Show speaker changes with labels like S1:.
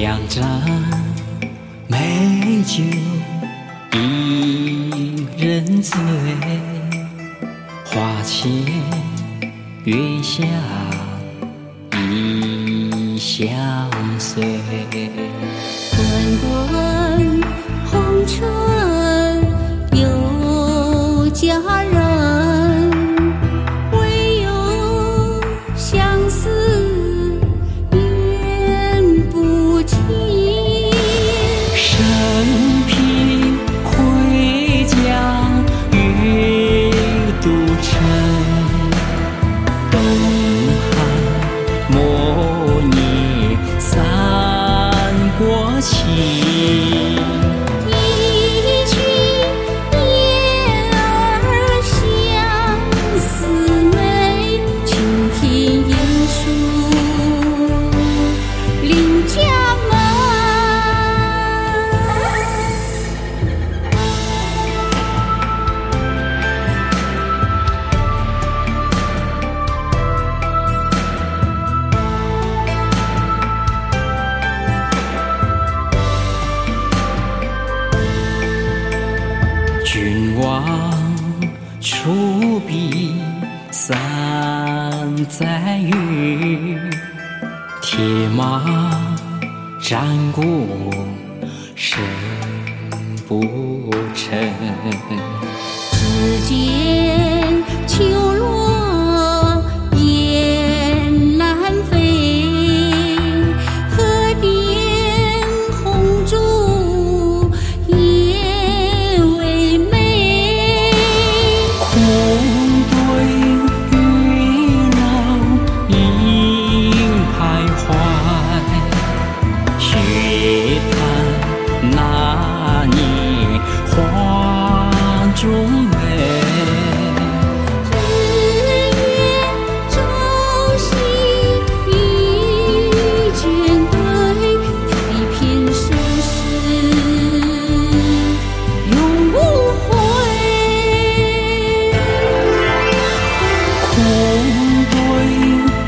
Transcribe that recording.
S1: 两盏美酒一人醉花前月下已相随。君王出兵三载余，铁马战鼓声不沉。
S2: 只见。
S1: thôi.